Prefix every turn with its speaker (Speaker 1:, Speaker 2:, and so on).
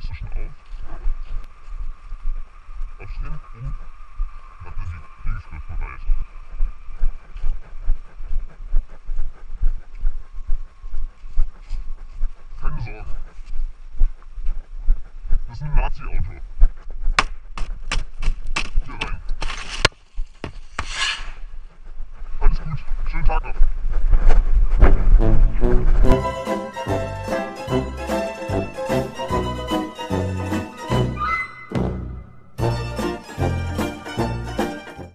Speaker 1: legst du schon auf. Aufstehen, und Dann ist die Liegestütze bereit. Keine Sorge. Das ist ein Nazi-Auto. Hier rein. Alles gut. Schönen Tag noch.